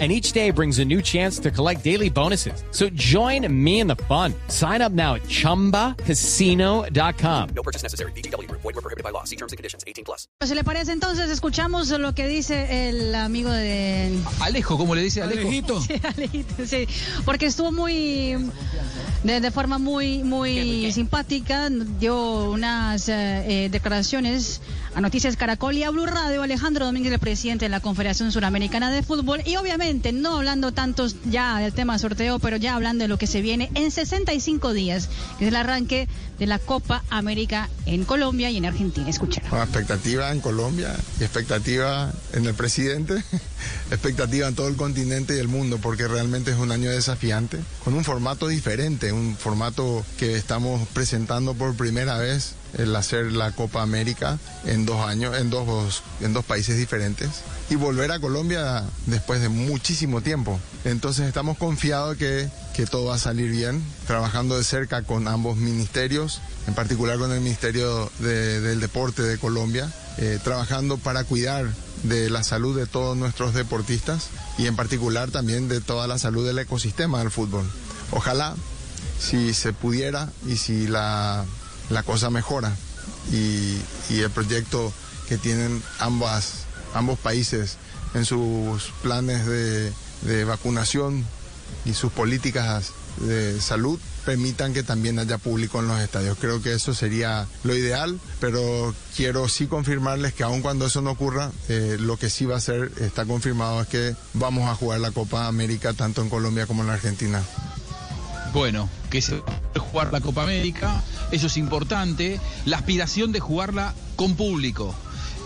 And each day brings a new chance to collect daily bonuses. So join me in the fun. Sign up now at chumbacasino.com. No purchase necessary. BGW. Void were prohibited by law. See terms and conditions. 18 plus. Si le parece, entonces escuchamos lo que dice el amigo de Alejo, ¿cómo le dice Alejo? Sí, Alejito, sí, porque estuvo muy de, de forma muy muy simpática, dio unas eh, eh, declaraciones a Noticias Caracol y a Blue Radio Alejandro Domínguez, el presidente de la Confederación Suramericana de Fútbol y obviamente no hablando tantos ya del tema sorteo, pero ya hablando de lo que se viene en 65 días, que es el arranque de la Copa América en Colombia y en Argentina. Escuchen. Bueno, expectativa en Colombia y expectativa en el presidente, expectativa en todo el continente y el mundo, porque realmente es un año desafiante, con un formato diferente, un formato que estamos presentando por primera vez, el hacer la Copa América en dos años, en dos, en dos países diferentes, y volver a Colombia después de muchísimo tiempo. Entonces estamos confiados que, que todo va a salir bien, trabajando de cerca con ambos ministerios, en particular con el Ministerio de- del Deporte de Colombia, eh, trabajando para cuidar de la salud de todos nuestros deportistas y en particular también de toda la salud del ecosistema del fútbol. Ojalá, si se pudiera y si la, la cosa mejora y, el proyecto que tienen ambas, ambos países en sus planes de, de vacunación y sus políticas de salud permitan que también haya público en los estadios. Creo que eso sería lo ideal, pero quiero sí confirmarles que aun cuando eso no ocurra, eh, lo que sí va a ser, está confirmado, es que vamos a jugar la Copa América tanto en Colombia como en Argentina. Bueno, que se jugar la Copa América, eso es importante. La aspiración de jugarla con público.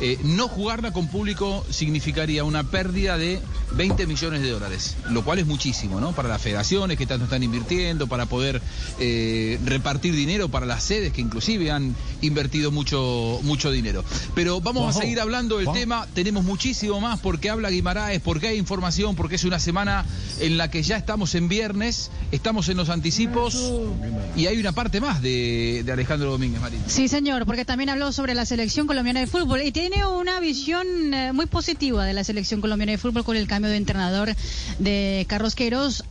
Eh, no jugarla con público significaría una pérdida de 20 millones de dólares, lo cual es muchísimo, ¿no? Para las federaciones que tanto están invirtiendo, para poder eh, repartir dinero para las sedes que inclusive han invertido mucho, mucho dinero. Pero vamos a seguir hablando del tema, tenemos muchísimo más porque habla Guimaraes, porque hay información, porque es una semana en la que ya estamos en viernes, estamos en los anticipos y hay una parte más de, de Alejandro Domínguez Marín. Sí, señor, porque también habló sobre la selección colombiana de fútbol y tiene una visión eh, muy positiva de la selección colombiana de fútbol con el cambio de entrenador de Carlos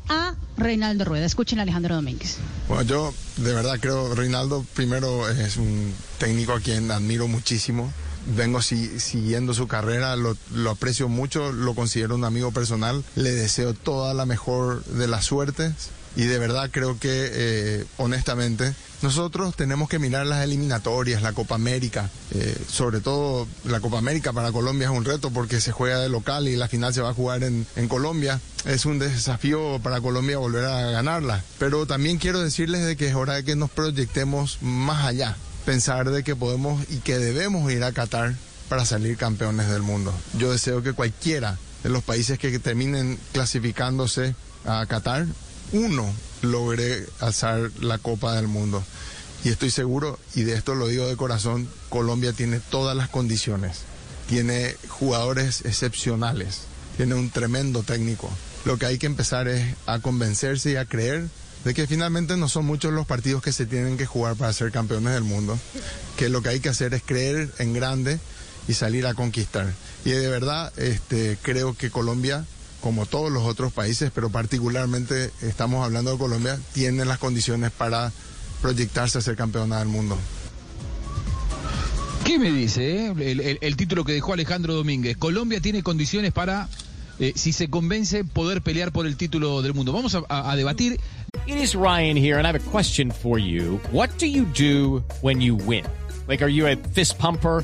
a Reinaldo Rueda. Escuchen Alejandro Domínguez. Bueno, yo de verdad creo Reinaldo primero es un técnico a quien admiro muchísimo. Vengo si- siguiendo su carrera, lo, lo aprecio mucho, lo considero un amigo personal. Le deseo toda la mejor de las suertes y de verdad creo que, eh, honestamente, nosotros tenemos que mirar las eliminatorias, la Copa América. eh, sobre todo la Copa América para Colombia es un reto porque se juega de local y la final se va a jugar en, en Colombia. Es un desafío para Colombia volver a ganarla. Pero también quiero decirles de que es hora de que nos proyectemos más allá. Pensar de que podemos y que debemos ir a Qatar para salir campeones del mundo. Yo deseo que cualquiera de los países que terminen clasificándose a Qatar, uno logre alzar la Copa del Mundo. Y estoy seguro, y de esto lo digo de corazón, Colombia tiene todas las condiciones. Tiene jugadores excepcionales, tiene un tremendo técnico. Lo que hay que empezar es a convencerse y a creer de que finalmente no son muchos los partidos que se tienen que jugar para ser campeones del mundo, que lo que hay que hacer es creer en grande y salir a conquistar. Y de verdad este, creo que Colombia, como todos los otros países, pero particularmente estamos hablando de Colombia, tiene las condiciones para proyectarse a ser campeona del mundo. ¿Qué me dice eh? el, el- el título que dejó Alejandro Domínguez? Colombia tiene condiciones para, eh, si se convence, poder pelear por el título del mundo. Vamos a, a- a debatir. It is Ryan here, and I have a question for you. What do you do when you win? Like, are you a fist pumper?